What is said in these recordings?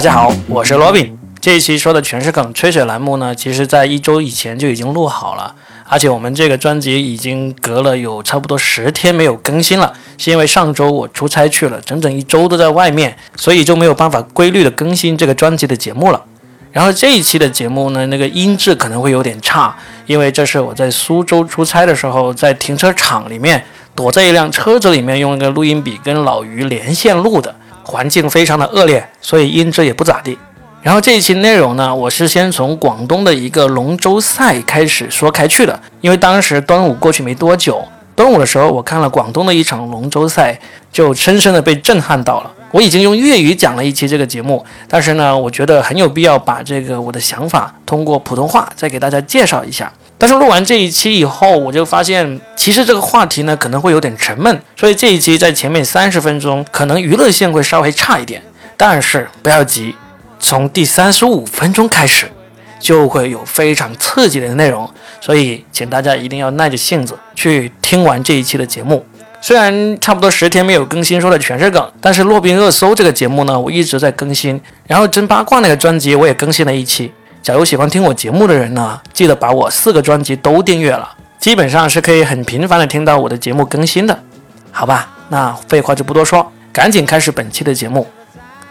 大家好，我是罗宾。这一期说的全是梗吹水栏目呢，其实在一周以前就已经录好了，而且我们这个专辑已经隔了有差不多十天没有更新了，是因为上周我出差去了，整整一周都在外面，所以就没有办法规律的更新这个专辑的节目了。然后这一期的节目呢，那个音质可能会有点差，因为这是我在苏州出差的时候，在停车场里面躲在一辆车子里面，用一个录音笔跟老于连线录的，环境非常的恶劣，所以音质也不咋地。然后这一期内容呢，我是先从广东的一个龙舟赛开始说开去的，因为当时端午过去没多久，端午的时候我看了广东的一场龙舟赛，就深深的被震撼到了。我已经用粤语讲了一期这个节目，但是呢，我觉得很有必要把这个我的想法通过普通话再给大家介绍一下。但是录完这一期以后，我就发现其实这个话题呢可能会有点沉闷，所以这一期在前面三十分钟可能娱乐性会稍微差一点，但是不要急。从第三十五分钟开始，就会有非常刺激的内容，所以请大家一定要耐着性子去听完这一期的节目。虽然差不多十天没有更新，说的全是梗，但是《洛宾热搜》这个节目呢，我一直在更新。然后真八卦那个专辑我也更新了一期。假如喜欢听我节目的人呢，记得把我四个专辑都订阅了，基本上是可以很频繁的听到我的节目更新的，好吧？那废话就不多说，赶紧开始本期的节目。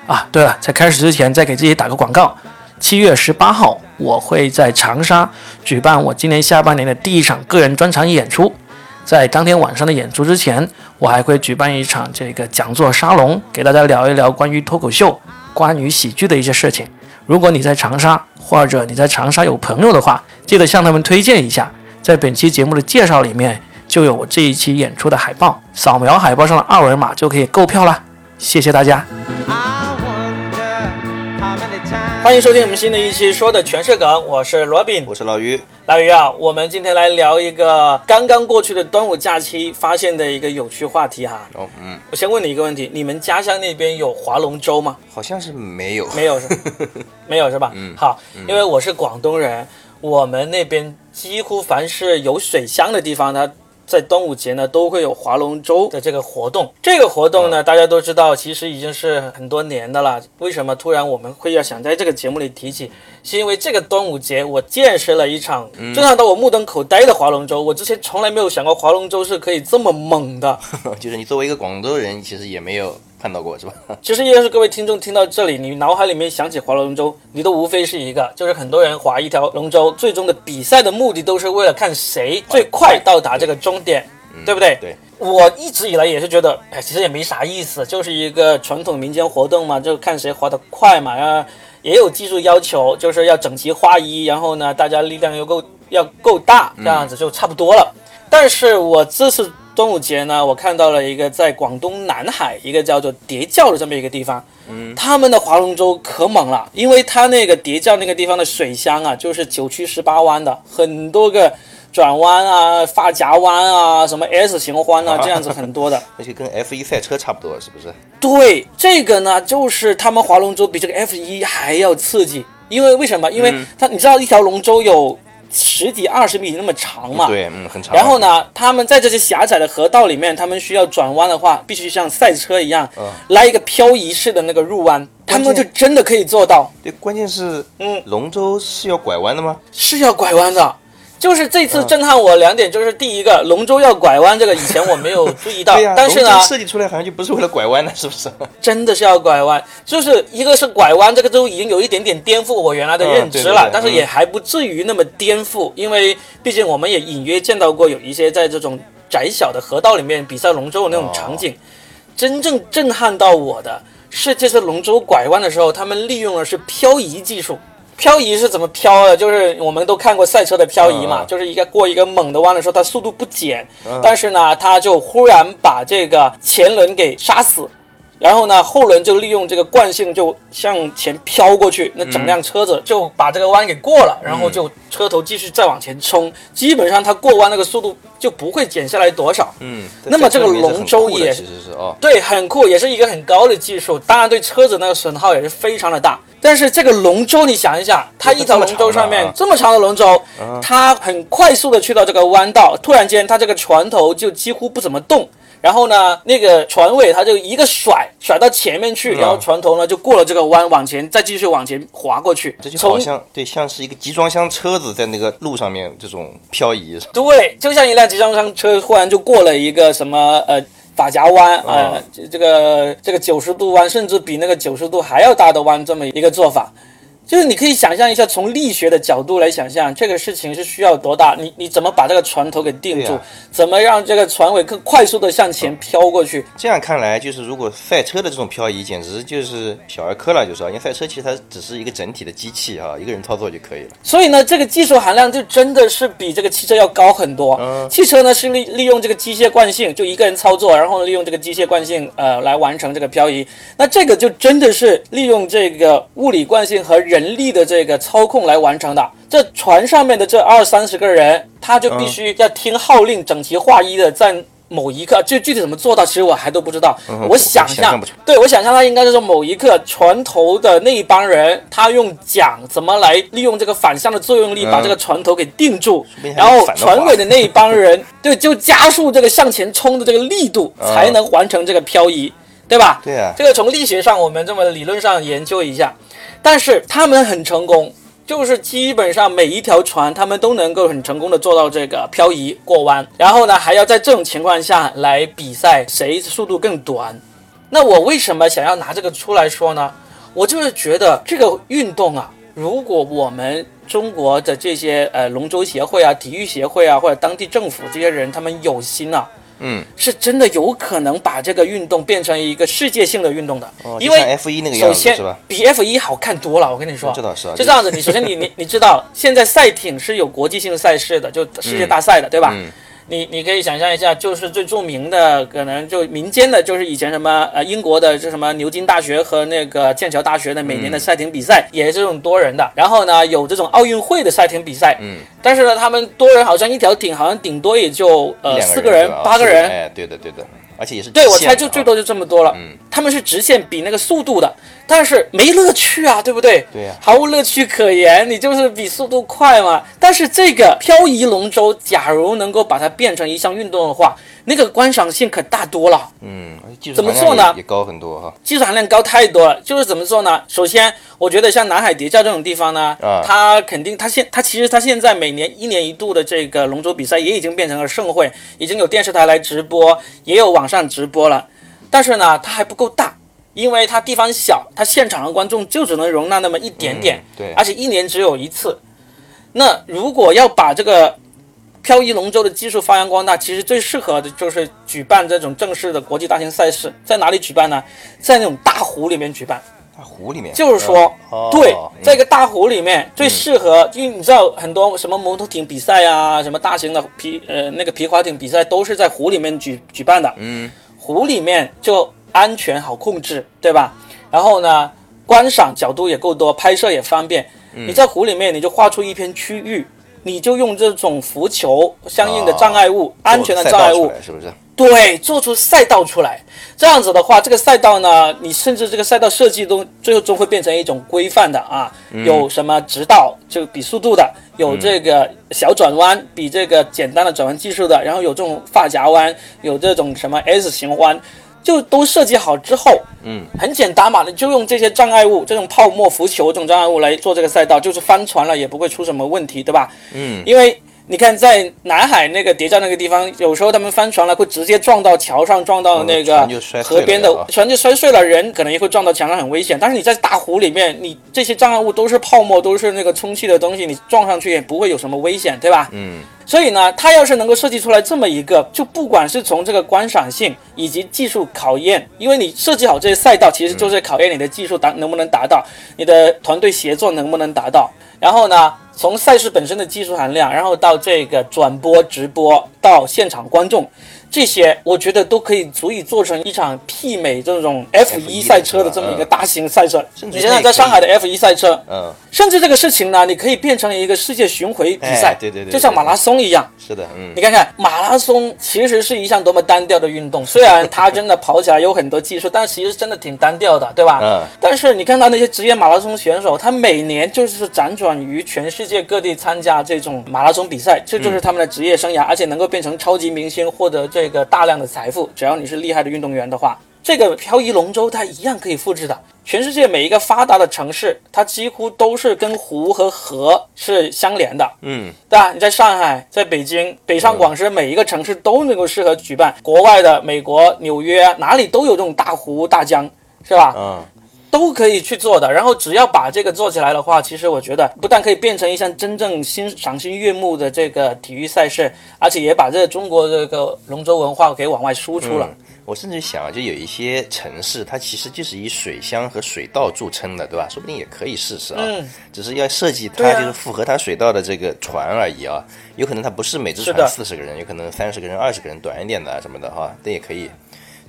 啊，对了，在开始之前再给自己打个广告。七月十八号，我会在长沙举办我今年下半年的第一场个人专场演出。在当天晚上的演出之前，我还会举办一场这个讲座沙龙，给大家聊一聊关于脱口秀、关于喜剧的一些事情。如果你在长沙，或者你在长沙有朋友的话，记得向他们推荐一下。在本期节目的介绍里面就有我这一期演出的海报，扫描海报上的二维码就可以购票了。谢谢大家。欢迎收听我们新的一期，说的全是梗。我是罗宾，我是老于。老于啊，我们今天来聊一个刚刚过去的端午假期发现的一个有趣话题哈。哦，嗯。我先问你一个问题：你们家乡那边有划龙舟吗？好像是没有，没有是，没有是吧？嗯。好，因为我是广东人，我们那边几乎凡是有水乡的地方，它。在端午节呢，都会有划龙舟的这个活动。这个活动呢，大家都知道，其实已经是很多年的了。为什么突然我们会要想在这个节目里提起？是因为这个端午节，我见识了一场震撼到我目瞪口呆的划龙舟。我之前从来没有想过划龙舟是可以这么猛的。就是你作为一个广州人，其实也没有。看到过是吧？其实要是各位听众听到这里，你脑海里面想起划龙舟，你都无非是一个，就是很多人划一条龙舟，最终的比赛的目的都是为了看谁最快到达这个终点，对不对？对。我一直以来也是觉得，哎，其实也没啥意思，就是一个传统民间活动嘛，就看谁划得快嘛。然后也有技术要求，就是要整齐划一，然后呢，大家力量又够要够大，这样子就差不多了。但是我这次。端午节呢，我看到了一个在广东南海一个叫做叠教的这么一个地方，嗯，他们的划龙舟可猛了，因为它那个叠教那个地方的水乡啊，就是九曲十八弯的，很多个转弯啊、发夹弯啊、什么 S 型弯啊，这样子很多的，而且跟 F 一赛车差不多，是不是？对，这个呢，就是他们划龙舟比这个 F 一还要刺激，因为为什么？因为它你知道一条龙舟有。十几二十米那么长嘛？对，嗯，很长。然后呢，他们在这些狭窄的河道里面，他们需要转弯的话，必须像赛车一样，来一个漂移式的那个入弯，他们就真的可以做到。对，关键是，嗯，龙舟是要拐弯的吗？是要拐弯的。就是这次震撼我两点，就是第一个龙舟要拐弯，这个以前我没有注意到。但是呢，设计出来好像就不是为了拐弯的，是不是？真的是要拐弯，就是一个是拐弯，这个都已经有一点点颠覆我原来的认知了，但是也还不至于那么颠覆，因为毕竟我们也隐约见到过有一些在这种窄小的河道里面比赛龙舟的那种场景。真正震撼到我的是这次龙舟拐弯的时候，他们利用的是漂移技术。漂移是怎么漂的？就是我们都看过赛车的漂移嘛，就是一个过一个猛的弯的时候，它速度不减，但是呢，它就忽然把这个前轮给杀死，然后呢，后轮就利用这个惯性就向前飘过去，那整辆车子就把这个弯给过了，然后就车头继续再往前冲。基本上它过弯那个速度就不会减下来多少。嗯，那么这个龙舟也其实是哦，对，很酷，也是一个很高的技术，当然对车子那个损耗也是非常的大。但是这个龙舟，你想一想，它一条龙舟上面这么长的龙舟，它很快速的去到这个弯道，突然间它这个船头就几乎不怎么动。然后呢，那个船尾它就一个甩，甩到前面去，然后船头呢就过了这个弯，往前再继续往前滑过去。这就好像对，像是一个集装箱车子在那个路上面这种漂移。对，就像一辆集装箱车忽然就过了一个什么呃法夹弯，呃，这这个这个九十度弯，甚至比那个九十度还要大的弯，这么一个做法。就是你可以想象一下，从力学的角度来想象这个事情是需要多大？你你怎么把这个船头给定住？怎么让这个船尾更快速的向前飘过去？这样看来，就是如果赛车的这种漂移，简直就是小儿科了，就是啊，因为赛车其实它只是一个整体的机器啊，一个人操作就可以了。所以呢，这个技术含量就真的是比这个汽车要高很多。汽车呢是利利用这个机械惯性，就一个人操作，然后利用这个机械惯性呃来完成这个漂移。那这个就真的是利用这个物理惯性和人力的这个操控来完成的。这船上面的这二三十个人，他就必须要听号令，整齐划一的在。某一刻，就具体怎么做到，其实我还都不知道。我想象对我想象他应该就是说某一刻船头的那一帮人，他用桨怎么来利用这个反向的作用力把这个船头给定住，然后船尾的那一帮人，对，就加速这个向前冲的这个力度，才能完成这个漂移，对吧？对啊，这个从力学上我们这么理论上研究一下，但是他们很成功，就是基本上每一条船他们都能够很成功的做到这个漂移过弯，然后呢还要在这种情况下来比赛谁速度更短。那我为什么想要拿这个出来说呢？我就是觉得这个运动啊，如果我们中国的这些呃龙舟协会啊、体育协会啊，或者当地政府这些人，他们有心啊，嗯，是真的有可能把这个运动变成一个世界性的运动的，哦，因为就像 F 一那个样首先子？比 F 一好看多了，我跟你说，这倒是啊，就这样子。你首先你你你知道，现在赛艇是有国际性赛事的，就世界大赛的，对吧？嗯你你可以想象一下，就是最著名的，可能就民间的，就是以前什么呃英国的这什么牛津大学和那个剑桥大学的每年的赛艇比赛，也是这种多人的。然后呢，有这种奥运会的赛艇比赛，嗯，但是呢，他们多人好像一条艇好像顶多也就呃两四个人、八个人，哎，对的对的，而且也是对，我猜就最多就这么多了。嗯，他们是直线比那个速度的，但是没乐趣啊，对不对？对呀毫无乐趣可言。你就是比速度快嘛。但是这个漂移龙舟，假如能够把它变成一项运动的话，那个观赏性可大多了。嗯，技术怎么做呢也也高很多哈。技术含量高太多了。就是怎么做呢？首先，我觉得像南海叠教这种地方呢，啊它肯定它现它其实它现在每年一年一度的这个龙舟比赛也已经变成了盛会，已经有电视台来直播，也有网上直播了。但是呢，它还不够大，因为它地方小，它现场的观众就只能容纳那么一点点，嗯对而且一年只有一次。那如果要把这个漂移龙舟的技术发扬光大，其实最适合的就是举办这种正式的国际大型赛事。在哪里举办呢？在那种大湖里面举办。大湖里面就是说，哦对，嗯在一个大湖里面最适合，因为你知道很多什么摩托艇比赛啊，什么大型的皮呃那个皮划艇比赛都是在湖里面举举办的。嗯，湖里面就安全好控制，对吧？然后呢，观赏角度也够多，拍摄也方便。嗯你在湖里面，你就画出一片区域，你就用这种浮球相应的障碍物、安全的障碍物是不是？对，做出赛道出来。这样子的话，这个赛道呢，你甚至这个赛道设计都最后都会变成一种规范的啊，有什么直道就比速度的，有这个小转弯比这个简单的转弯技术的，然后有这种发夹弯，有这种什么 S 型弯。就都设计好之后，嗯，很简单嘛，你就用这些障碍物，这种泡沫浮球这种障碍物来做这个赛道，就是翻船了也不会出什么问题，对吧？嗯，因为你看，在南海那个叠加那个地方，有时候他们翻船了，会直接撞到桥上，撞到那个河边的啊船就摔碎了，人可能也会撞到墙上，很危险。但是你在大湖里面，你这些障碍物都是泡沫，都是那个充气的东西，你撞上去也不会有什么危险，对吧？嗯，所以呢，它要是能够设计出来这么一个，就不管是从这个观赏性以及技术考验，因为你设计好这些赛道，其实就是考验你的技术达能不能达到，你的团队协作能不能达到。然后呢，从赛事本身的技术含量，然后到这个转播、直播，到现场观众，这些我觉得都可以足以做成一场媲美这种 F 一 F1 赛车的这么一个大型赛车。你想想，在上海的 F 一赛车，嗯，甚至这个事情呢，你可以变成一个世界巡回比赛哎，对对对就像马拉松松一样。是的，嗯你看看马拉松其实是一项多么单调的运动，虽然它真的跑起来有很多技术，但其实真的挺单调的，对吧？嗯但是你看到那些职业马拉松选手，他每年就是辗转于全世界各地参加这种马拉松比赛，这就是他们的职业生涯，而且能够变成超级明星，获得这个大量的财富。只要你是厉害的运动员的话，这个漂移龙舟它一样可以复制的。全世界每一个发达的城市，它几乎都是跟湖和河是相连的。嗯，对吧？你在上海、在北京、北上广深每一个城市都能够适合举办。国外的美国纽约哪里都有这种大湖大江，是吧？嗯，都可以去做的。然后只要把这个做起来的话，其实我觉得不但可以变成一项真正欣赏心悦目的这个体育赛事，而且也把这个中国这个龙舟文化给往外输出了。我甚至想啊，就有一些城市，它其实就是以水乡和水道著称的，对吧？说不定也可以试试啊。嗯，只是要设计它就是符合它水道的这个船而已啊。有可能它不是每只船四十个人，有可能三十个人、二十个人，短一点的啊什么的哈，这也可以。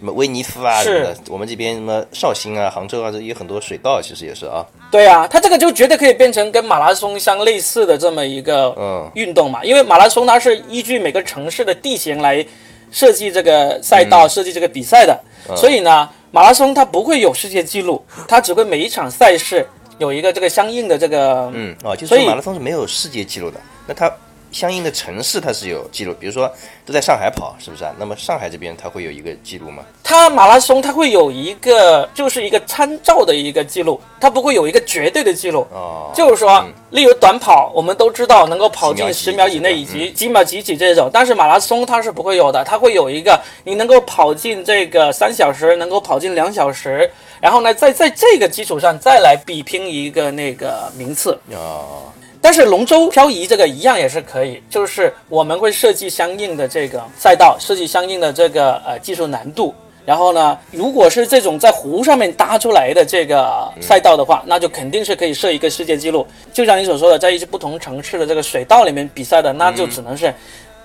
什么威尼斯啊什么的，我们这边什么绍兴啊、杭州啊，这有很多水道，其实也是啊。对啊，它这个就绝对可以变成跟马拉松相类似的这么一个嗯。运动嘛，因为马拉松它是依据每个城市的地形来设计这个赛嗯。道、设计这个比赛的，所以呢，马拉松它不会有世界纪录，它只会每一场赛事有一个这个相应的这个，嗯哦，就是所以马拉松是没有世界纪录的，那它相应的城市它是有记录，比如说都在上海跑，是不是啊？那么上海这边它会有一个记录吗？它马拉松它会有一个就是一个参照的一个记录，它不会有一个绝对的记录。哦，就是说，例如短跑，我们都知道能够跑进十秒以内以及几秒几几这种，但是马拉松它是不会有的，它会有一个你能够跑进这个三小时，能够跑进两小时，然后呢，在在这个基础上再来比拼一个那个名次。哦，但是龙舟漂移这个一样也是可以，就是我们会设计相应的这个赛道，设计相应的这个呃技术难度。然后呢，如果是这种在湖上面搭出来的这个赛道的话，那就肯定是可以设一个世界纪录。就像你所说的，在一些不同城市的这个水道里面比赛的，那就只能是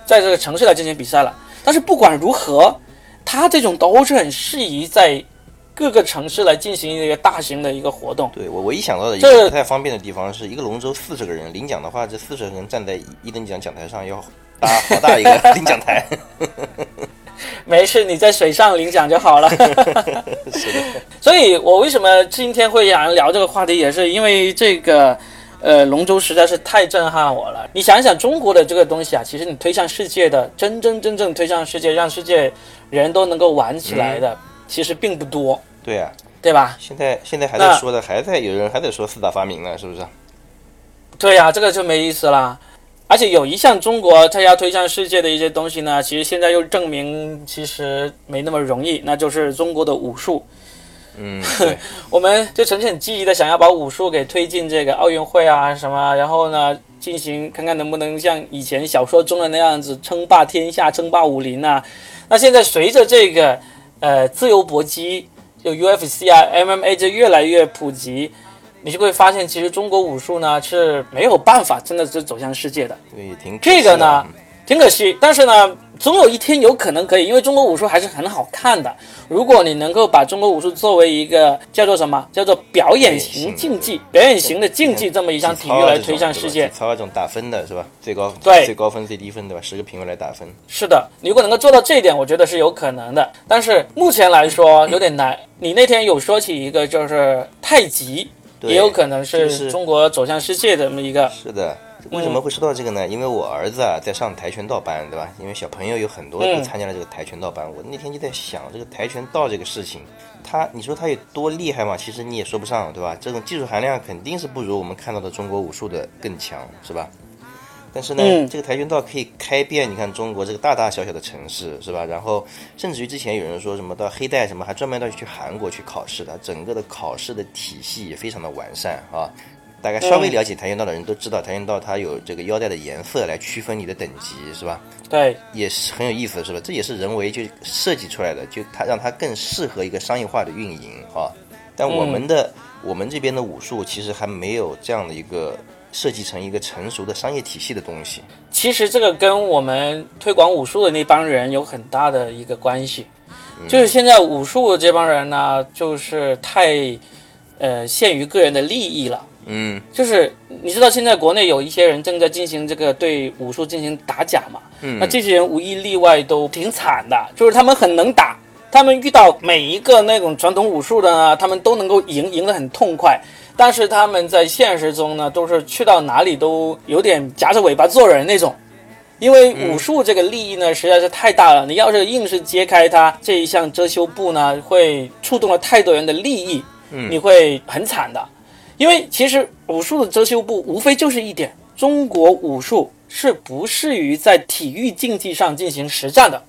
在这个城市来进行比赛了。但是不管如何，它这种都是很适宜在各个城市来进行一个大型的一个活动。对我唯一想到的一个不太方便的地方是一个龙舟四十个人领奖的话，这四十个人站在一等奖讲台上要搭 好大一个 领奖台。没事，你在水上领奖就好了。是的所以，我为什么今天会想聊这个话题，也是因为这个，呃，龙舟实在是太震撼我了。你想一想，中国的这个东西啊，其实你推向世界的，真真正正推向世界，让世界人都能够玩起来的，其实并不多，对啊，对吧？现在现在还在说的，还在有人还在说四大发明呢，是不是？对呀、这个就没意思啦。而且有一项中国它要推向世界的一些东西呢，其实现在又证明其实没那么容易，那就是中国的武术。嗯，我们就曾经很积极的想要把武术给推进这个奥运会啊什么，然后呢进行看看能不能像以前小说中的那样子称霸天下、称霸武林啊。那现在随着这个呃自由搏击，就 UFC 啊、MMA 这越来越普及，你就会发现其实中国武术呢是没有办法真的是走向世界的。对，挺可这个呢挺可惜，但是呢，总有一天有可能可以，因为中国武术还是很好看的。如果你能够把中国武术作为一个叫做什么，叫做表演型竞技、表演型的竞技这么一项体育来推向世界体，操这种打分的是吧？最高对最高分最低分对吧？十个评委来打分。是的，你如果能够做到这一点，我觉得是有可能的。但是目前来说有点难。你那天有说起一个，就是太极，也有可能是是中国走向世界的这么一个。是的，为什么会说到这个呢？因为我儿子啊在上跆拳道班，对吧？因为小朋友有很多嗯都参加了这个跆拳道班。我那天就在想，这个跆拳道这个事情，他你说他有多厉害嘛？其实你也说不上，对吧？这种技术含量肯定是不如我们看到的中国武术的更强，是吧？但是呢，嗯这个跆拳道可以开遍你看中国这个大大小小的城市，是吧？然后甚至于之前有人说什么到黑带什么，还专门到去韩国去考试的，整个的考试的体系也非常的完善啊。大概稍微了解跆拳道的人都知道，跆拳道它有这个腰带的颜色来区分你的等级，是吧？对，也是很有意思的，是吧？这也是人为就设计出来的，就它让它更适合一个商业化的运营啊。但我们的、我们这边的武术其实还没有这样的一个设计成一个成熟的商业体系的东西。其实这个跟我们推广武术的那帮人有很大的一个关系，就是现在武术这帮人呢，就是太呃限于个人的利益了。嗯就是你知道现在国内有一些人正在进行这个对武术进行打假嘛？嗯那这些人无一例外都挺惨的，就是他们很能打，他们遇到每一个那种传统武术的呢，他们都能够赢，赢得很痛快。但是他们在现实中呢，都是去到哪里都有点夹着尾巴做人那种。因为武术这个利益呢实在是太大了，你要是硬是揭开它这一项遮羞布呢，会触动了太多人的利益，你会很惨的。因为其实武术的遮羞布无非就是一点：中国武术是不适于在体育竞技上进行实战的。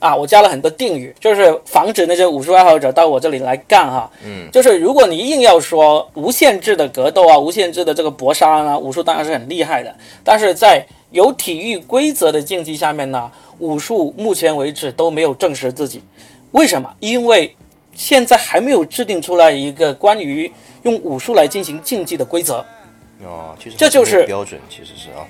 啊，我加了很多定语，就是防止那些武术爱好者到我这里来干哈。嗯，就是如果你硬要说无限制的格斗啊，无限制的这个搏杀啊，武术当然是很厉害的，但是在有体育规则的竞技下面呢，武术目前为止都没有证实自己。为什么？因为现在还没有制定出来一个关于用武术来进行竞技的规则。哦，其实这就是标准，其实是啊。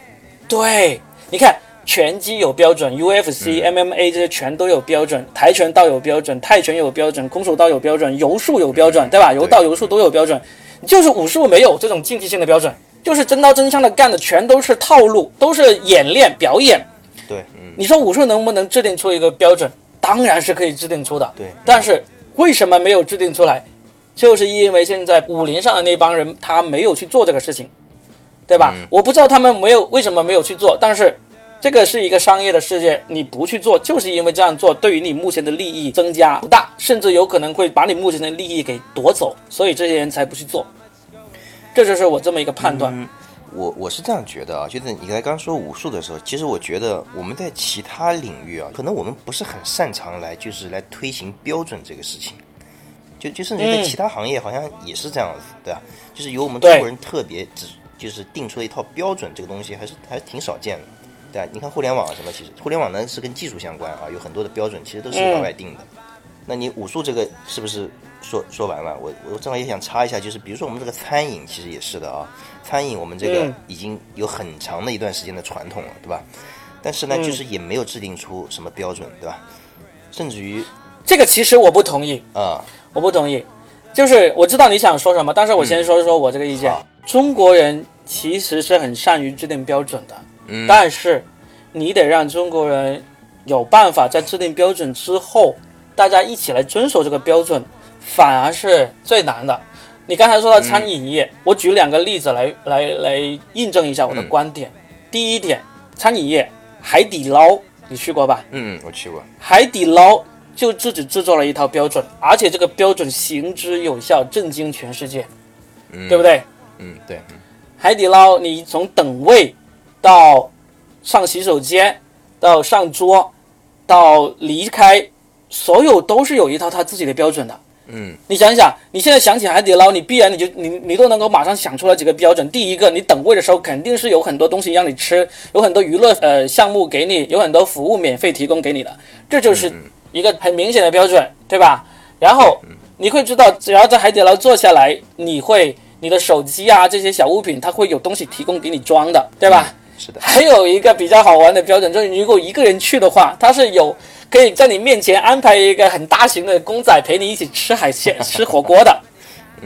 对，你看拳击有标准，UFC、MMA 这些全都有标准，跆拳道有标准，泰拳有标准，空手道有标准，柔术有标准，对吧？柔道、柔术都有标准，就是武术没有这种竞技性的标准，就是真刀真枪的干的全都是套路，都是演练表演。对，嗯，你说武术能不能制定出一个标准？当然是可以制定出的。对但是为什么没有制定出来？就是因为现在武林上的那帮人他没有去做这个事情，对吧？我不知道他们没有为什么没有去做，但是这个是一个商业的世界，你不去做，就是因为这样做对于你目前的利益增加不大，甚至有可能会把你目前的利益给夺走，所以这些人才不去做。这就是我这么一个判断。我我是这样觉得啊，就是你刚才刚说武术的时候，其实我觉得我们在其他领域啊，可能我们不是很擅长来就是来推行标准这个事情，就就甚至在嗯其他行业好像也是这样子，对吧？就是由我们中国人特别只就是定出了一套标准，这个东西还是还是挺少见的，对吧？你看互联网什么，其实互联网呢是跟技术相关啊，有很多的标准其实都是嗯老外定的。那你武术这个是不是说说完了？我我正好也想插一下，就是比如说我们这个餐饮其实也是的啊，餐饮我们这个嗯已经有很长的一段时间的传统了，对吧？但是呢，就是也没有制定出什么标准，对吧？甚至于这个其实我不同意。啊、我不同意，就是我知道你想说什么，但是我先说一说我这个意见。好中国人其实是很善于制定标准的，嗯但是你得让中国人有办法在制定标准之后，大家一起来遵守这个标准，反而是最难的。你刚才说到餐饮业，我举两个例子来来来印证一下我的观点。第一点，餐饮业，海底捞你去过吧？嗯，我去过，海底捞就自己制作了一套标准，而且这个标准行之有效，震惊全世界，嗯，对不？对？嗯，对，嗯海底捞，你从等位到上洗手间，到上桌，到离开，所有都是有一套他自己的标准的。嗯你想一想，你现在想起海底捞，你必然你就你你都能够马上想出来几个标准。第一个，你等位的时候肯定是有很多东西让你吃，有很多娱乐呃项目给你，有很多服务免费提供给你的，这就是一个很明显的标准，对吧？然后你会知道，只要在海底捞坐下来，你会你的手机啊这些小物品，它会有东西提供给你装的，对吧？是的，还有一个比较好玩的标准，就是如果一个人去的话，它是有可以在你面前安排一个很大型的公仔陪你一起吃海鲜、吃火锅的，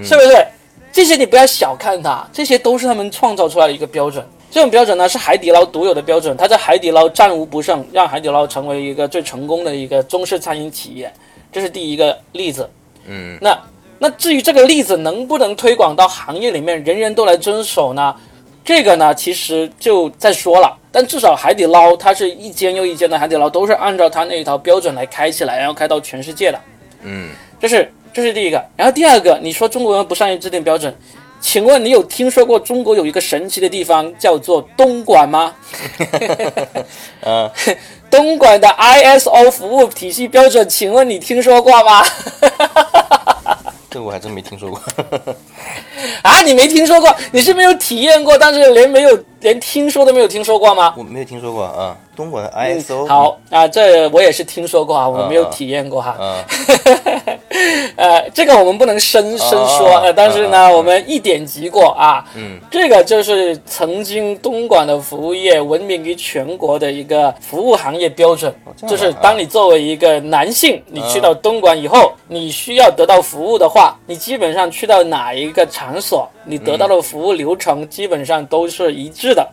是不是？这些你不要小看它，这些都是他们创造出来的一个标准。这种标准呢是海底捞独有的标准，它在海底捞战无不胜，让海底捞成为一个最成功的一个中式餐饮企业。这是第一个例子。嗯那那至于这个例子能不能推广到行业里面，人人都来遵守呢？这个呢，其实就再说了。但至少海底捞它是一间又一间的海底捞，都是按照它那一套标准来开起来，然后开到全世界的。嗯，这是这是第一个。然后第二个，你说中国人不善于制定标准，请问你有听说过中国有一个神奇的地方叫做东莞吗？啊，东莞的 ISO 服务体系标准，请问你听说过吗？这个我还真没听说过。啊，你没听说过？你是没有体验过，但是连没有连听说都没有听说过吗？我没有听说过啊，东莞的 ISO，好啊，这我也是听说过啊，我没有体验过哈。啊，呃，这个我们不能深深说，但是呢，我们一点即过啊。嗯，这个就是曾经东莞的服务业闻名于全国的一个服务行业标准，就是当你作为一个男性，你去到东莞以后，你需要得到服务的话，你基本上去到哪一个场所，你得到的服务流程基本上都是一致的。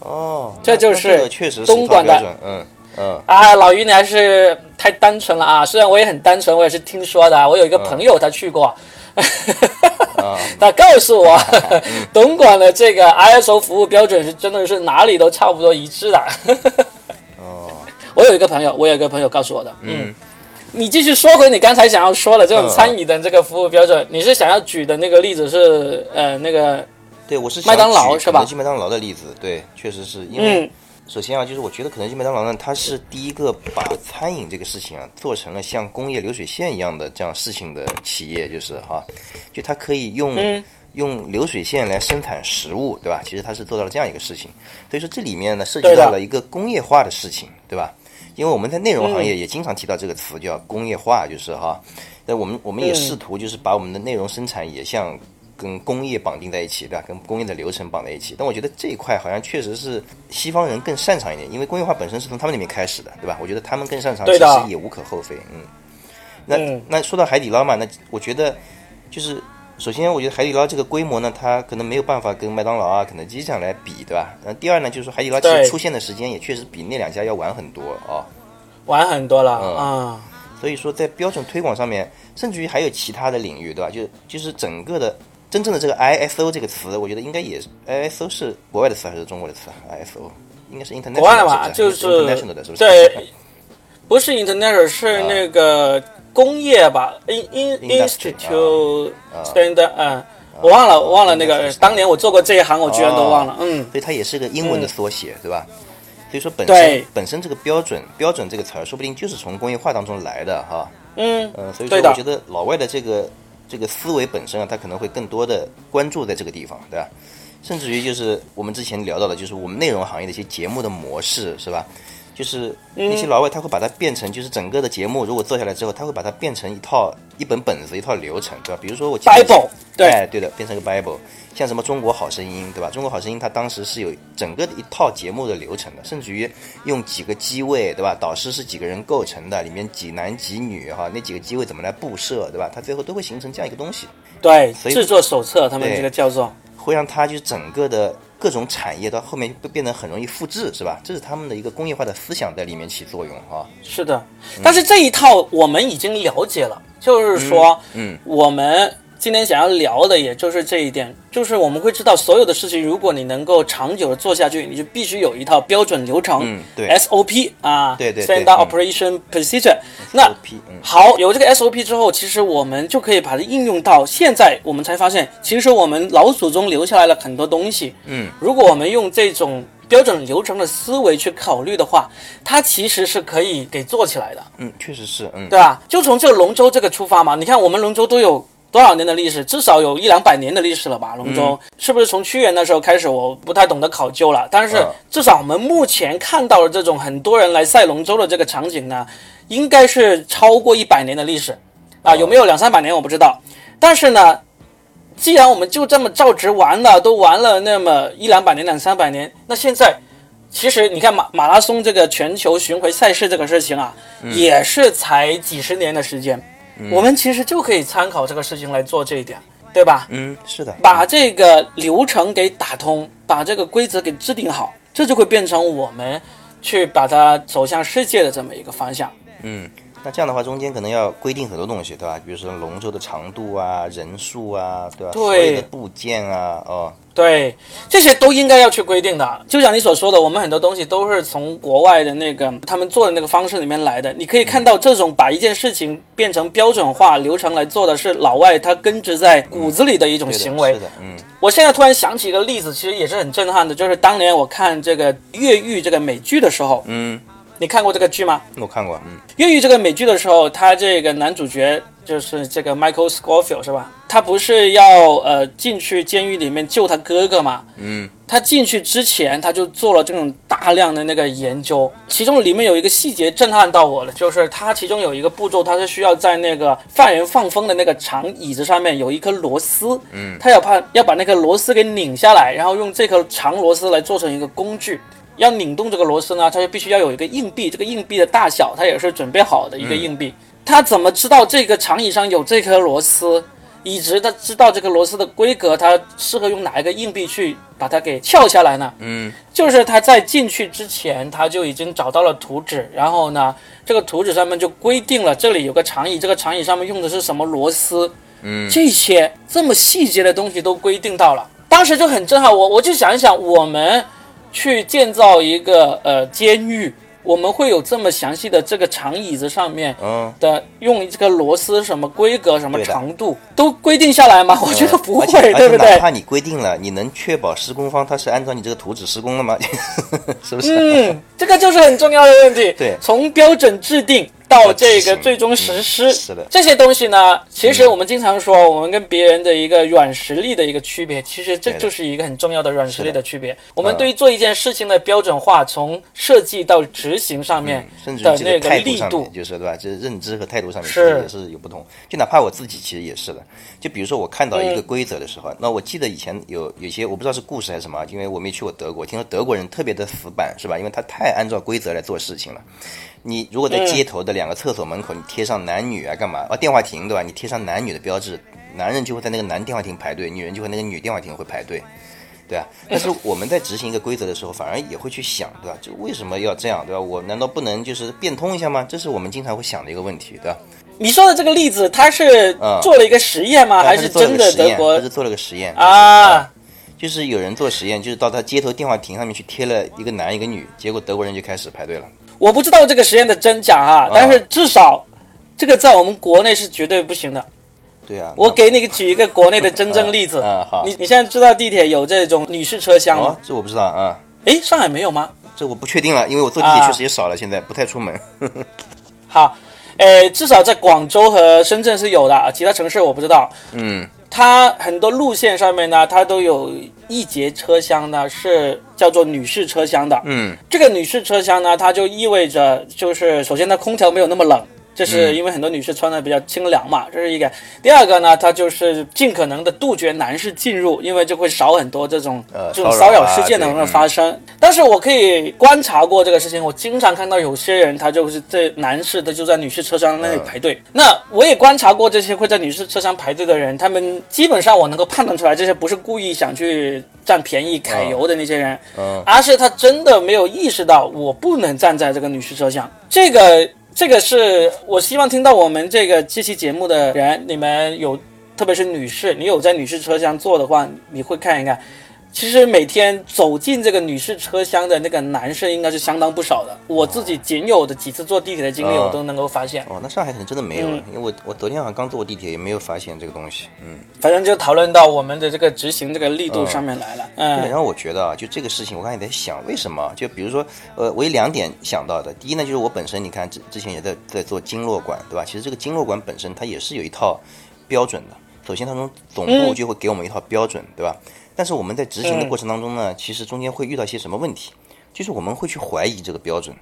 哦，这就是东莞的嗯嗯啊，老于你还是太单纯了啊！虽然我也很单纯，我也是听说的啊。我有一个朋友他去过，啊，他告诉我，东莞的这个 ISO 服务标准是真的是哪里都差不多一致的。哦，我有一个朋友，我有一个朋友告诉我的，嗯。嗯，你继续说回你刚才想要说的这种嗯餐饮的这个服务标准，你是想要举的那个例子是呃那个对，我是麦当劳是吧肯德基、麦当劳的例子，对，确实是因为嗯首先啊，就是我觉得肯德基、麦当劳呢，它是第一个把餐饮这个事情啊做成了像工业流水线一样的这样事情的企业，就是哈，就它可以用、嗯用流水线来生产食物，对吧？其实它是做到了这样一个事情，所以说这里面呢涉及到了一个工业化的事情，对吧？因为我们在内容行业也经常提到这个词，叫工业化，就是哈。那我们我们也嗯试图就是把我们的内容生产也像跟工业绑定在一起，对吧？跟工业的流程绑在一起。但我觉得这一块好像确实是西方人更擅长一点，因为工业化本身是从他们那边开始的，对吧？我觉得他们更擅长，其实也无可厚非。嗯，那、嗯那说到海底捞嘛，那我觉得就是首先，我觉得海底捞这个规模呢，它可能没有办法跟麦当劳啊、肯德基这样来比，对吧？那第二呢，就是说海底捞其实出现的时间也确实比那两家要晚很多啊、晚很多了嗯啊。所以说，在标准推广上面，甚至于还有其他的领域，对吧？就就是整个的真正的这个 ISO 这个词，我觉得应该也是 ISO 是国外的词还是中国的词啊？ISO 应该是 international 国外的就是是 international 的，是不是？对，不是 international，是那个工业吧，in in Industry，institute 啊 standard，嗯，我忘了，我忘了那个当年我做过这一行，我居然都忘了，嗯，所以它也是个英文的缩写，对吧？所以说本身本身这个标准标准这个词儿，说不定就是从工业化当中来的哈。嗯，嗯，所以说我觉得老外的这个这个思维本身啊，他可能会更多的关注在这个地方，对吧？甚至于就是我们之前聊到的，就是我们内容行业的一些节目的模式，是吧？就是那嗯些老外他会把它变成，就是整个的节目如果做下来之后，他会把它变成一套一本本子、一套流程，对吧？比如说我 Bible，对哎，对的，变成个 Bible，像什么中国好声音，对吧？中国好声音它当时是有整个的一套节目的流程的，甚至于用几个机位，对吧？导师是几个人构成的，里面几男几女哈，那几个机位怎么来布设，对吧？它最后都会形成这样一个东西，对，所以制作手册他们这个叫做，会让他就是整个的各种产业到后面会变得很容易复制，是吧？这是他们的一个工业化的思想在里面起作用啊。是的，但是这一套我们已经了解了，就是说，嗯，我们今天想要聊的也就是这一点，就是我们会知道所有的事情，如果你能够长久的做下去，你就必须有一套标准流程，嗯对 SOP 啊，对对对 Standard 嗯 Operation Procedure。那好，有这个 SOP 之后，其实我们就可以把它应用到现在，我们才发现，其实我们老祖宗留下来了很多东西。嗯，如果我们用这种标准流程的思维去考虑的话，它其实是可以给做起来的。嗯，确实是，嗯，对吧？就从这个龙舟这个出发嘛，你看我们龙舟都有多少年的历史？至少有一两百年的历史了吧？龙舟、是不是从屈原那时候开始？我不太懂得考究了，但是嗯至少我们目前看到的这种很多人来赛龙舟的这个场景呢，应该是超过一百年的历史啊，有没有两三百年我不知道，但是呢。既然我们就这么照直玩了，都玩了那么一两百年、两三百年，那现在其实你看马马拉松这个全球巡回赛事这个事情啊，也是才几十年的时间，我们其实就可以参考这个事情来做这一点，对吧？嗯，是的，把这个流程给打通，把这个规则给制定好，这就会变成我们去把它走向世界的这么一个方向。嗯，那这样的话，中间可能要规定很多东西，对吧？比如说龙舟的长度啊、人数啊，对吧？对所有的部件啊，哦，对，这些都应该要去规定的。就像你所说的，我们很多东西都是从国外的那个他们做的那个方式里面来的。你可以看到，这种把一件事情变成标准化流程来做的是老外他根植在骨子里的一种行为。是的，嗯我现在突然想起一个例子，其实也是很震撼的，就是当年我看这个《越狱》这个美剧的时候，嗯，你看过这个剧吗？我看过，嗯《越狱》这个美剧的时候，他这个男主角就是这个 Michael Scofield 是吧？他不是要呃进去监狱里面救他哥哥嘛？嗯，他进去之前他就做了这种大量的那个研究，其中里面有一个细节震撼到我了，就是他其中有一个步骤，他是需要在那个犯人放风的那个长椅子上面有一颗螺丝，嗯，他要怕要把那个螺丝给拧下来，然后用这颗长螺丝来做成一个工具。要拧动这个螺丝呢，它就必须要有一个硬币，这个硬币的大小它也是准备好的一个硬币。他怎么知道这个长椅上有这颗螺丝？以及他知道这个螺丝的规格，它适合用哪一个硬币去把它给撬下来呢？嗯，就是他在进去之前，他就已经找到了图纸，然后呢，这个图纸上面就规定了这里有个长椅，这个长椅上面用的是什么螺丝，嗯，这些这么细节的东西都规定到了，当时就很震撼我，我就想一想，我们去建造一个呃监狱。我们会有这么详细的这个长椅子上面嗯，的用这个螺丝什么规格、什么长度都规定下来吗？我觉得不会，对不对？哪怕你规定了，你能确保施工方他是按照你这个图纸施工的吗？是不是？嗯，这个就是很重要的问题。对从标准制定到这个最终实施，嗯是的这些东西呢，其实我们经常说，我们跟别人的一个软实力的一个区别，其实这就是一个很重要的软实力的区别。我们嗯对于做一件事情的标准化，从设计到执行上面嗯甚至的那个力度就是对吧？就是认知和态度上面是其实也是有不同。就哪怕我自己其实也是的。就比如说我看到一个嗯规则的时候，那我记得以前有有些我不知道是故事还是什么，因为我没去过德国，听说德国人特别的死板，是吧？因为他太按照规则来做事情了。你如果在街头的两个厕所门口，你贴上男女啊，干嘛？啊，电话亭对吧？你贴上男女的标志，男人就会在那个男电话亭排队，女人就会那个女电话亭会排队。对啊，但是我们在执行一个规则的时候，反而也会去想，对吧？就为什么要这样，对吧？我难道不能就是变通一下吗？这是我们经常会想的一个问题，对吧？你说的这个例子，他是嗯做了一个实验吗？还是真的德国他是做了个实验啊？就是有人做实验，就是到他街头电话亭上面去贴了一个男一个女，结果德国人就开始排队了。我不知道这个实验的真假啊，但是至少这个在我们国内是绝对不行的。对啊，我给你举一个国内的真正例子。嗯好你你现在知道地铁有这种女士车厢哦吗？，这我不知道啊，诶，上海没有吗？这我不确定了，因为我坐地铁啊确实也少了，现在不太出门。好，诶，至少在广州和深圳是有的，其他城市我不知道。嗯它很多路线上面呢，它都有一节车厢呢是叫做女士车厢的。嗯这个女士车厢呢，它就意味着就是首先它空调没有那么冷。这是嗯因为很多女士穿的比较清凉嘛，这是一个。第二个呢，它就是尽可能的杜绝男士进入，因为就会少很多这种、呃这种骚扰事件的发生。但是我可以观察过这个事情，我经常看到有些人他就是这男士他就在女士车厢那里排队。那我也观察过这些会在女士车厢排队的人，他们基本上我能够判断出来，这些不是故意想去占便宜揩油的那些人，嗯而是他真的没有意识到我不能站在这个女士车厢。这个这个是我希望听到我们这个这期节目的人，你们有特别是女士，你有在女士车厢坐的话，你会看一看。其实每天走进这个女士车厢的那个男生应该是相当不少的。我自己仅有的几次坐地铁的经历，哦我都能够发现。哦，那上海可能真的没有因为我我昨天好像刚坐过地铁，也没有发现这个东西。嗯。反正就讨论到我们的这个执行这个力度上面来了。对，嗯然后我觉得啊，就这个事情，我刚才也在想，为什么？就比如说，呃，我有两点想到的。第一呢，就是我本身，你看之之前也在在做经络馆，对吧？其实这个经络馆本身它也是有一套标准的。首先，它从总部嗯就会给我们一套标准，对吧？但是我们在执行的过程当中呢，其实中间会遇到一些什么问题？就是我们会去怀疑这个标准，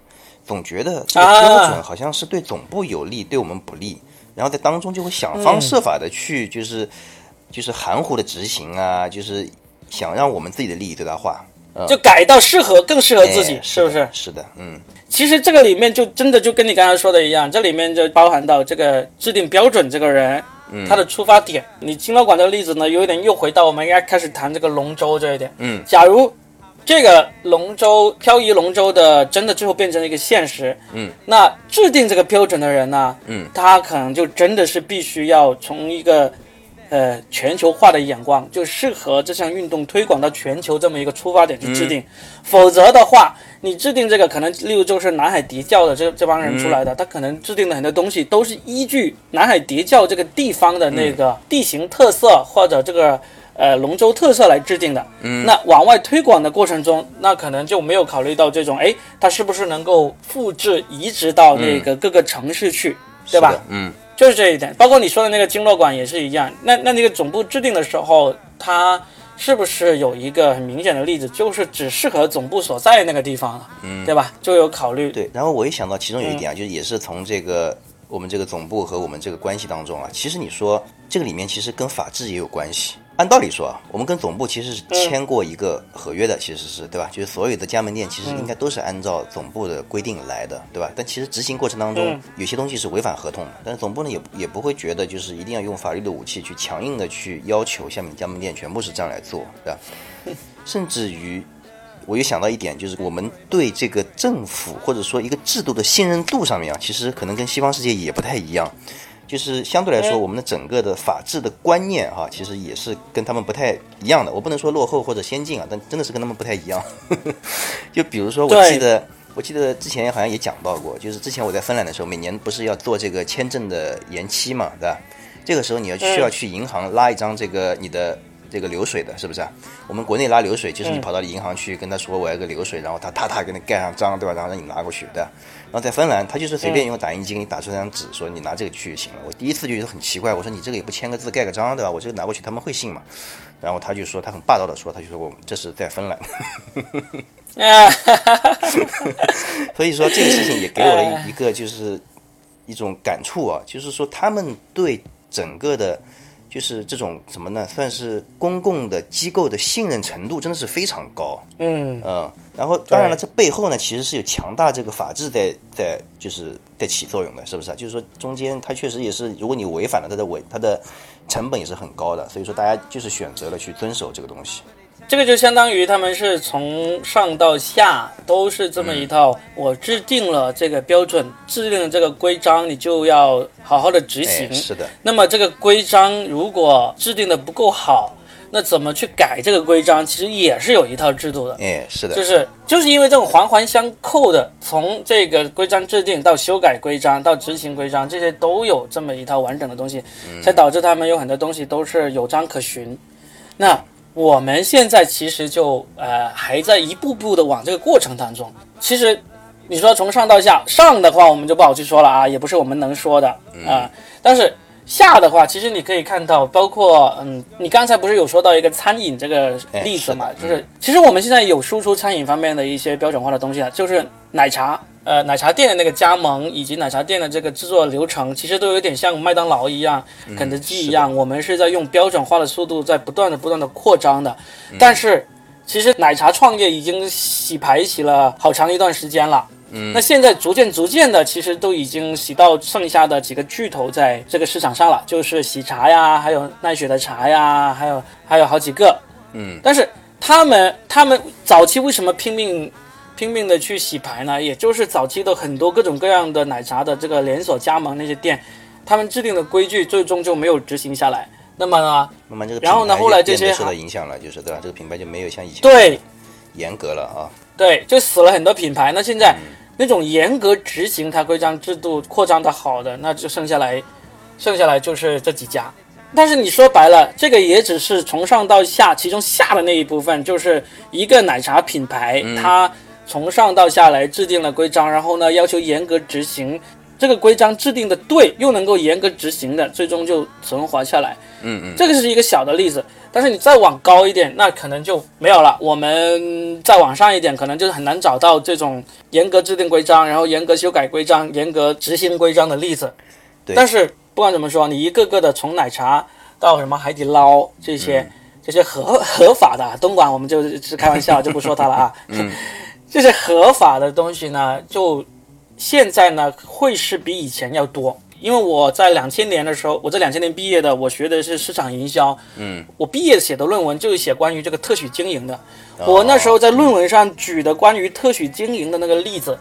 总觉得这个啊标准好像是对总部有利，对我们不利，然后在当中就会想方设法的去就是。就是含糊的执行啊，就是想让我们自己的利益最大化，就改到适合更适合自己，哎是不是的？是的，嗯，其实这个里面就真的就跟你刚才说的一样，这里面就包含到这个制定标准这个人，他的出发点。你金老馆这个例子呢，有一点又回到我们应该开始谈这个龙舟这一点。嗯，假如这个龙舟漂移龙舟的真的最后变成了一个现实，嗯，那制定这个标准的人呢，嗯，他可能就真的是必须要从一个。呃，全球化的眼光就适合这项运动推广到全球这么一个出发点去制定，否则的话，你制定这个可能，例如就是南海叠教的这这帮人出来的，他可能制定的很多东西都是依据南海叠教这个地方的那个地形特色或者这个呃龙舟特色来制定的。嗯，那往外推广的过程中，那可能就没有考虑到这种，哎，它是不是能够复制移植到那个各个城市去？对吧？嗯，就是这一点，包括你说的那个经络馆也是一样。那那那个总部制定的时候，它是不是有一个很明显的例子，就是只适合总部所在那个地方，嗯，对吧？就有考虑。对。然后我一想到其中有一点啊，就是也是从这个我们这个总部和我们这个关系当中啊，其实你说这个里面其实跟法治也有关系。按道理说啊，我们跟总部其实是签过一个合约的，其实是对吧？就是所有的加盟店其实应该都是按照总部的规定来的，对吧？但其实执行过程当中，有些东西是违反合同的，但是总部呢也也不会觉得就是一定要用法律的武器去强硬的去要求下面加盟店全部是这样来做，对吧？甚至于。我又想到一点，就是我们对这个政府或者说一个制度的信任度上面啊，其实可能跟西方世界也不太一样。就是相对来说，我们的整个的法治的观念哈、其实也是跟他们不太一样的。我不能说落后或者先进啊，但真的是跟他们不太一样。就比如说，我记得我记得之前好像也讲到过，就是之前我在芬兰的时候，每年不是要做这个签证的延期嘛，对吧？这个时候你要需要去银行拉一张这个你的这个流水的，是不是啊？我们国内拉流水就是你跑到银行去跟他说我要个流水，然后他踏踏给你盖上章，对吧？然后让你拿过去，对吧？然后在芬兰，他就是随便用打印机给你打出张纸，说你拿这个去就行了。我第一次就觉得很奇怪，我说你这个也不签个字盖个章，对吧？我这个拿过去他们会信吗？然后他就说他很霸道的说，他就说我们这是在芬兰，啊，所以说这个事情也给我了一一个就是一种感触啊，就是说他们对整个的，就是这种什么呢，算是公共的机构的信任程度真的是非常高。嗯，嗯，然后当然了，这背后呢其实是有强大这个法治在在就是在起作用的，是不是啊？就是说中间它确实也是，如果你违反了它的违它的成本也是很高的，所以说大家就是选择了去遵守这个东西。这个就相当于他们是从上到下都是这么一套，我制定了这个标准，制定了这个规章，你就要好好的执行。哎，是的，那么这个规章如果制定的不够好，那怎么去改这个规章，其实也是有一套制度的。哎，是的，就是就是因为这种环环相扣的，从这个规章制定到修改规章到执行规章，这些都有这么一套完整的东西，才导致他们有很多东西都是有章可循。那我们现在其实就呃还在一步步的往这个过程当中。其实你说从上到下，上的话我们就不好去说了啊，也不是我们能说的啊、但是下的话，其实你可以看到，包括嗯，你刚才不是有说到一个餐饮这个例子嘛？就是其实我们现在有输出餐饮方面的一些标准化的东西啊，就是奶茶。呃，奶茶店的那个加盟以及奶茶店的这个制作流程，其实都有点像麦当劳一样、肯德基一样，我们是在用标准化的速度在不断的、不断的扩张的。但是，其实奶茶创业已经洗牌洗了好长一段时间了。嗯那现在逐渐逐渐的，其实都已经洗到剩下的几个巨头在这个市场上了，就是喜茶呀，还有奈雪的茶呀，还有还有好几个。嗯，但是他们他们早期为什么拼命拼命的去洗牌呢？也就是早期的很多各种各样的奶茶的这个连锁加盟那些店，他们制定的规矩最终就没有执行下来。那么呢，慢慢这个然后呢后来这些受到影响了，就是对吧？这个品牌就没有像以前对严格了啊。对，就死了很多品牌。那现在那种严格执行它规章制度、扩张的好的，那就剩下来，剩下来就是这几家。但是你说白了，这个也只是从上到下，其中下的那一部分，就是一个奶茶品牌，它从上到下来制定了规章，然后呢要求严格执行。这个规章制定的对，又能够严格执行的，最终就存活下来。嗯嗯，这个是一个小的例子，但是你再往高一点，那可能就没有了。我们再往上一点，可能就是很难找到这种严格制定规章，然后严格修改规章、严格执行规章的例子。对但是不管怎么说，你一个个的从奶茶到什么海底捞这些、这些合 合法的，东莞我们就是开玩笑，就不说它了啊。嗯，这些合法的东西呢，就现在呢会是比以前要多。因为我在两千年的时候，我在两千年毕业的，我学的是市场营销。嗯，我毕业写的论文就是写关于这个特许经营的。我那时候在论文上举的关于特许经营的那个例子，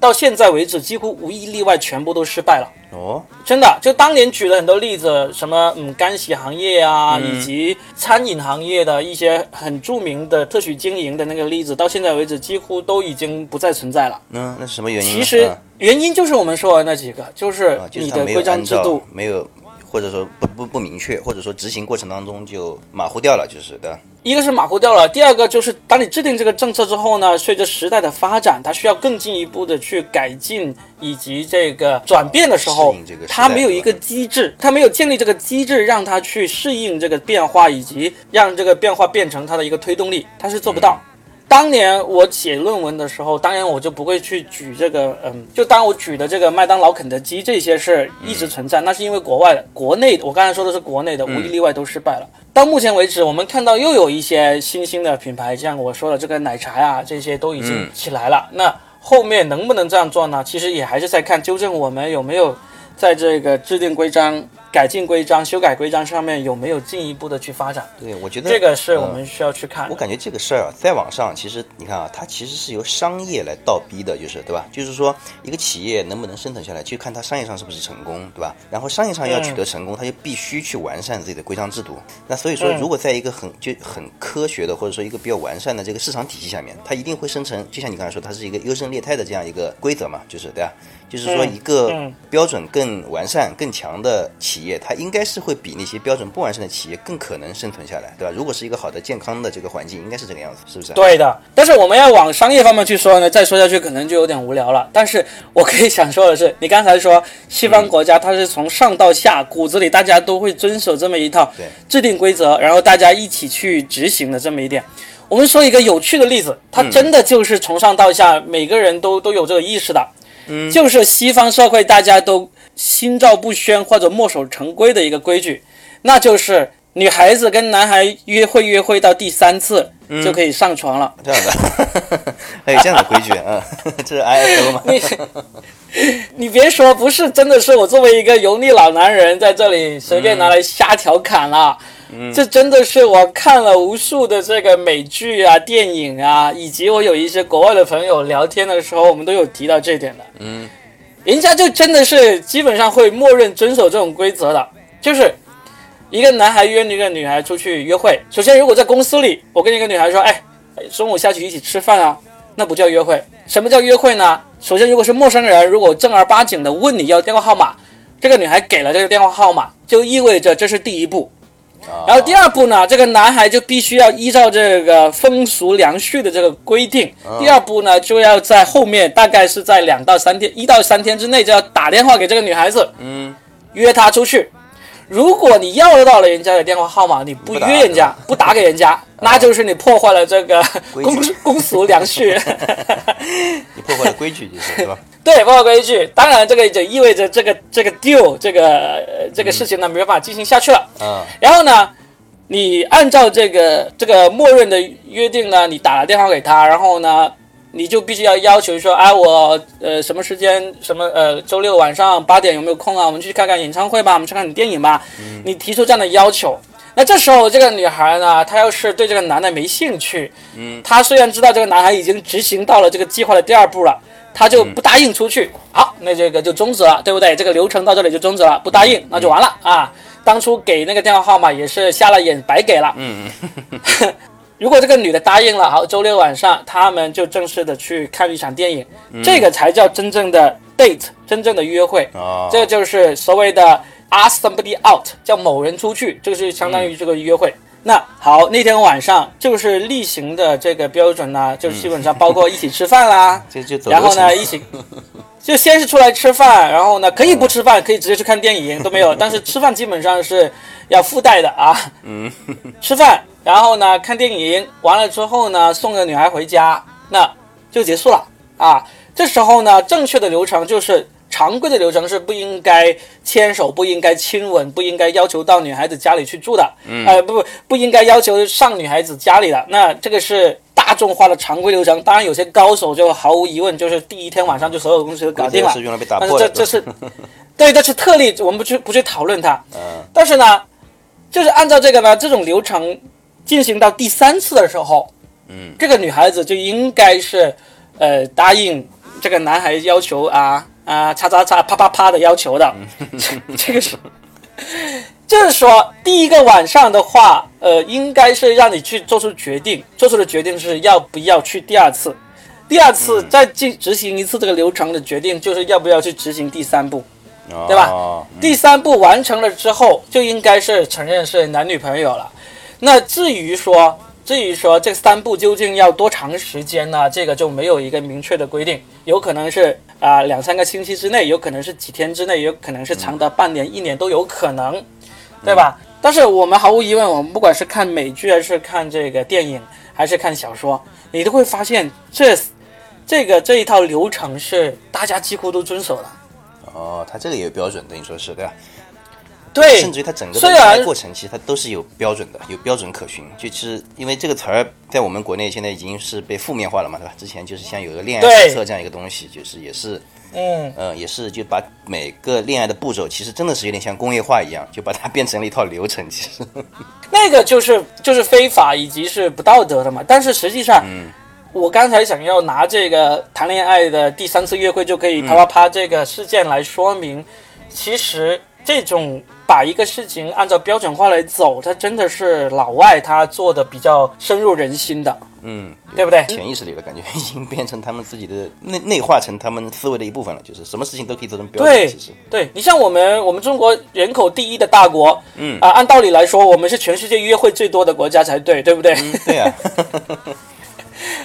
到现在为止几乎无一例外全部都失败了。哦，真的，就当年举了很多例子，什么嗯干洗行业啊，以及餐饮行业的一些很著名的特许经营的那个例子，到现在为止几乎都已经不再存在了。那那是什么原因？其实啊原因就是我们说的那几个，就是你的规章制度，没有或者说不不不明确，或者说执行过程当中就马虎掉了，就是对吧？一个是马虎掉了，第二个就是当你制定这个政策之后呢，随着时代的发展，它需要更进一步的去改进以及这个转变的时候它没有一个机制，它没有建立这个机制，让它去适应这个变化，以及让这个变化变成它的一个推动力，它是做不到。当年我写论文的时候，当然我就不会去举这个，嗯，就当我举的这个麦当劳、肯德基这些是一直存在，那是因为国外的，国内的，我刚才说的是国内的，无一例外都失败了。到目前为止，我们看到又有一些新兴的品牌，像我说的这个奶茶呀，这些都已经起来了。那后面能不能这样做呢？其实也还是在看纠正我们有没有在这个制定规章、改进规章、修改规章上面有没有进一步的去发展。对，我觉得这个是我嗯们需要去看的。我感觉这个事儿啊，在网上其实你看啊，它其实是由商业来倒逼的，就是对吧？就是说一个企业能不能生存下来，就看它商业上是不是成功，对吧？然后商业上要取得成功，它就必须去完善自己的规章制度。那所以说，嗯如果在一个很就很科学的或者说一个比较完善的这个市场体系下面，它一定会生成，就像你刚才说，它是一个优胜劣汰的这样一个规则嘛，就是对吧？就是说嗯一个嗯标准更完善、更强的企业，它应该是会比那些标准不完善的企业更可能生存下来，对吧？如果是一个好的、健康的这个环境，应该是这个样子，是不是？对的，但是我们要往商业方面去说呢，再说下去可能就有点无聊了。但是我可以想说的是，你刚才说西方国家它是从上到下骨子里大家都会遵守这么一套制定规则，然后大家一起去执行的这么一点。我们说一个有趣的例子，它真的就是从上到下每个人都都有这个意识的，嗯，就是西方社会大家都心照不宣或者墨守成规的一个规矩，那就是女孩子跟男孩约会约会到第三次就可以上床了。这样的，还 有这样的规矩，啊，这是 ISO 吗？你别说，不是，真的是我作为一个油腻老男人在这里随便拿来瞎调侃了。这真的是我看了无数的这个美剧啊、电影啊，以及我有一些国外的朋友聊天的时候，我们都有提到这一点的。嗯，人家就真的是基本上会默认遵守这种规则的，就是一个男孩约一个女孩出去约会。首先，如果在公司里，我跟一个女孩说，哎，中午下去一起吃饭啊，那不叫约会。什么叫约会呢？首先，如果是陌生人，如果正儿八经的问你要电话号码，这个女孩给了这个电话号码，就意味着这是第一步。然后第二步呢，这个男孩就必须要依照这个风俗良序的这个规定。第二步呢，就要在后面大概是在两到三天，一到三天之内就要打电话给这个女孩子，嗯，约她出去。如果你要到了人家的电话号码，你不约人家，不打给人家，那就是你破坏了这个公公俗良序。你破坏了规矩，就是对吧？对，破坏规矩。当然，这个就意味着这个这个 deal 这个、呃这个事情呢没办法进行下去了。嗯，然后呢，你按照这个这个默认的约定呢，你打了电话给他，然后呢，你就必须要要求说，哎，我呃什么时间，什么呃周六晚上八点有没有空啊？我们去看看演唱会吧，我们去看看电影吧。你提出这样的要求。那这时候，这个女孩呢，她要是对这个男的没兴趣，嗯，她虽然知道这个男孩已经执行到了这个计划的第二步了，她就不答应出去。好，那这个就终止了，对不对？这个流程到这里就终止了，不答应那就完了啊。当初给那个电话号码也是瞎了眼，白给了。嗯 如果这个女的答应了，好，周六晚上他们就正式的去看一场电影，这个才叫真正的 date，真正的约会。哦，这就是所谓的 ask somebody out，叫某人出去，这个是相当于这个约会。那好，那天晚上就是例行的这个标准呢，就是基本上包括一起吃饭啦，这就然后呢一起，就先是出来吃饭，然后呢可以不吃饭，可以直接去看电影都没有，但是吃饭基本上是要附带的啊。嗯，吃饭，然后呢看电影，完了之后呢送个女孩回家，那就结束了啊。这时候呢，正确的流程就是常规的流程是不应该牵手，不应该亲吻，不应该要求到女孩子家里去住的，嗯、呃，不不不应该要求上女孩子家里的。那这个是大众化的常规流程。当然，有些高手就毫无疑问，就是第一天晚上就所有东西都搞定了是。用来被打但是，这这是，对，这是特例，我们不去不去讨论它。嗯但是呢，就是按照这个呢，这种流程进行到第三次的时候，嗯，这个女孩子就应该是，呃，答应这个男孩要求啊啊，叉叉叉啪啪啪的要求的，这 这个是。就是说，第一个晚上的话，呃，应该是让你去做出决定，做出的决定是要不要去第二次，第二次再进执行一次这个流程的决定，就是要不要去执行第三步。对吧哦第三步完成了之后，就应该是承认是男女朋友了。那至于说，至于说这三步究竟要多长时间呢？这个就没有一个明确的规定，有可能是啊、两三个星期之内，有可能是几天之内，有可能是长达半年、一年都有可能，对吧？但是我们毫无疑问，我们不管是看美剧还是看这个电影，还是看小说，你都会发现这这个这一套流程是大家几乎都遵守的。哦，它这个也有标准，等于说是对吧？对，甚至于它整个恋爱过程，其实它都是有标准的，有标准可循。就是因为这个词儿在我们国内现在已经是被负面化了嘛，对吧？之前就是像有个恋爱手册这样一个东西，就是也是嗯，呃，也是就把每个恋爱的步骤，其实真的是有点像工业化一样，就把它变成了一套流程。其实，那个就是就是非法以及是不道德的嘛。但是实际上，我刚才想要拿这个谈恋爱的第三次约会就可以啪啪啪这个事件来说明，其实这种把一个事情按照标准化来走，它真的是老外他做的比较深入人心的，嗯，对不对？潜意识里的感觉已经变成他们自己的内内化成他们思维的一部分了，就是什么事情都可以做成标准。对对你像我们我们中国人口第一的大国，嗯啊、按道理来说，我们是全世界约会最多的国家才对，对不对？嗯，对呀、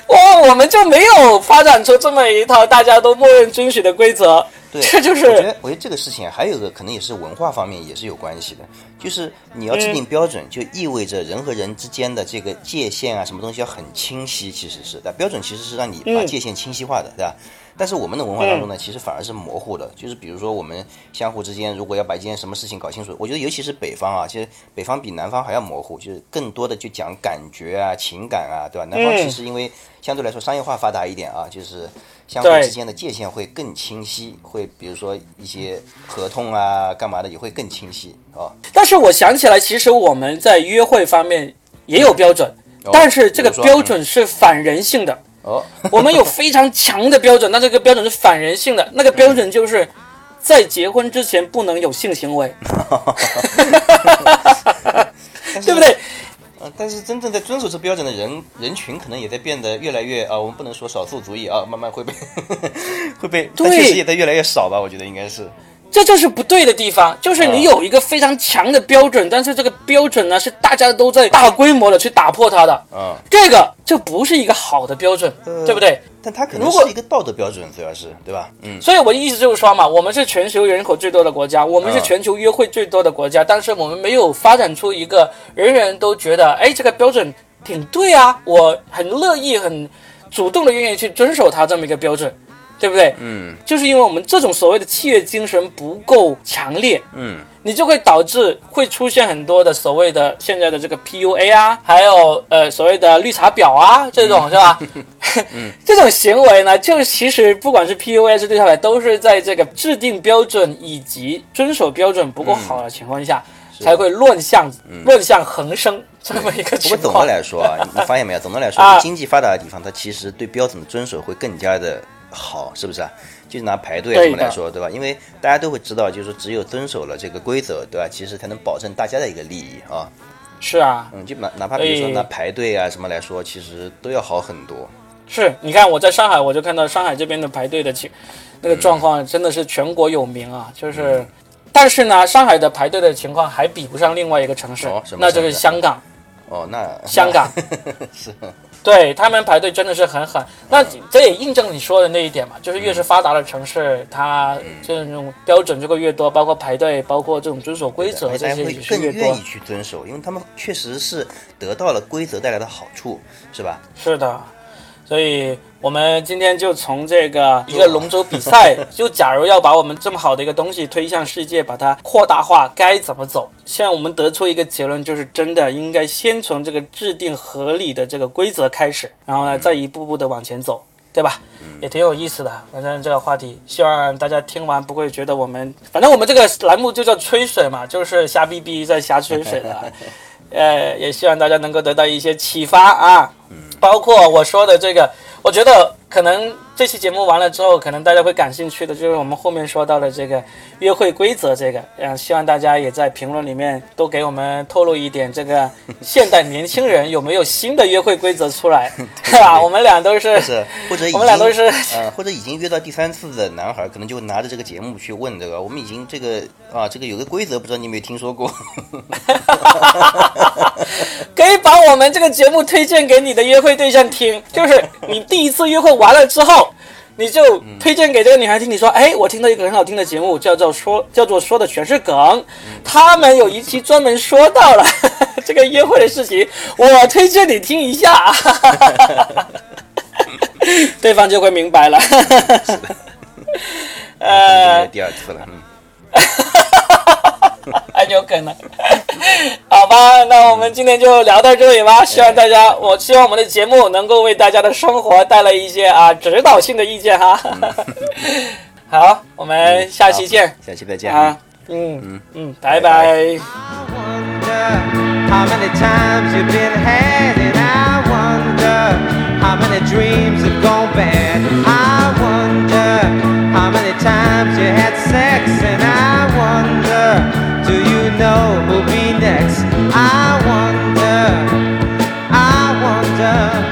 哇，我们就没有发展出这么一套大家都默认遵循的规则，对，这就是我觉得，我觉得这个事情还有个可能也是文化方面也是有关系的，就是你要制定标准，就意味着人和人之间的这个界限啊，什么东西要很清晰，其实是，对标准其实是让你把界限清晰化的，对吧？但是我们的文化当中呢，其实反而是模糊的，就是比如说我们相互之间，如果要把一件什么事情搞清楚，我觉得尤其是北方啊，其实北方比南方还要模糊，就是更多的就讲感觉啊、情感啊，对吧？南方其实因为相对来说商业化发达一点啊，就是相互之间的界限会更清晰，会比如说一些合同啊、干嘛的也会更清晰啊。但是我想起来，其实我们在约会方面也有标准，哦但是这个标准是反人性的。哦，我们有非常强的标准，那这个标准是反人性的。那个标准就是在结婚之前不能有性行为，对不对？呃，但是真正在遵守这标准的人人群，可能也在变得越来越啊，我们不能说少数族裔啊，慢慢会被 会被，但对确实也在越来越少吧，我觉得应该是。这就是不对的地方，就是你有一个非常强的标准，但是这个标准呢是大家都在大规模的去打破它的，嗯，这个就不是一个好的标准，对不对？但它可能如果是一个道德标准，主要是对吧？嗯，所以我的意思就是说嘛，我们是全球人口最多的国家，我们是嗯。全球约会最多的国家，但是我们没有发展出一个人人都觉得，哎，这个标准挺对啊，我很乐意、很主动的愿意去遵守它这么一个标准，对不对？嗯，就是因为我们这种所谓的契约精神不够强烈，嗯，你就会导致会出现很多的所谓的现在的这个 PUA 啊，还有呃所谓的绿茶婊啊这种、是吧？这种行为呢，就其实不管是 PUA 还是绿茶婊，都是在这个制定标准以及遵守标准不够好的情况下，才会乱象、乱象横生这么一个情不过总的。来说啊，你发现没有？总的来说，啊。经济发达的地方，它其实对标准的遵守会更加的好，是不是啊？就是拿排队什么来说，对吧？因为大家都会知道，就是说只有遵守了这个规则，对吧？其实才能保证大家的一个利益啊。是啊，嗯，就哪哪怕比如说哎拿排队啊什么来说，其实都要好很多。是你看我在上海，我就看到上海这边的排队的情，那个状况真的是全国有名啊，就是。但是呢，上海的排队的情况还比不上另外一个城市，哦那就是香港。哦，那香港 是对他们排队真的是很狠，那这也印证你说的那一点嘛，就是越是发达的城市，它这种标准就会越多，包括排队，包括这种遵守规则这些也是越多更愿意。去遵守，因为他们确实是得到了规则带来的好处，是吧？是的，所以我们今天就从这个一个龙舟比赛，就假如要把我们这么好的一个东西推向世界，把它扩大化，该怎么走？现在我们得出一个结论，就是真的应该先从这个制定合理的这个规则开始，然后呢，再一步步的往前走。对吧？也挺有意思的。反正这个话题，希望大家听完不会觉得我们，反正我们这个栏目就叫吹水嘛，就是瞎逼逼在瞎吹水的。呃，也希望大家能够得到一些启发啊。包括我说的这个，我觉得可能这期节目完了之后，可能大家会感兴趣的，就是我们后面说到的这个约会规则，这个，嗯，希望大家也在评论里面都给我们透露一点，这个现代年轻人有没有新的约会规则出来，是吧？我们俩都是，是或者 我们俩都是呃，或者已经约到第三次的男孩，可能就拿着这个节目去问这个，我们已经这个啊，这个有个规则，不知道你有没有听说过？可以把我们这个节目推荐给你的约会对象听，就是你第一次约会完了之后，你就推荐给这个女孩听。你说，哎，我听到一个很好听的节目，叫做说叫做说的全是梗，他们有一期专门说到了 这个约会的事情，我推荐你听一下，对方就会明白了。呃，第二次了，嗯。很有可能。好吧，那我们今天就聊到这里吧。希望大家，我希望我们的节目能够为大家的生活带来一些啊指导性的意见哈。好，我们下期见好下期再见啊。嗯嗯嗯，拜拜。I wonder how many times you've been had, and I wonder how many dreams have gone bad. I wonder how many times you had sex, and I Do you know who'll be next? I wonder, I wonder.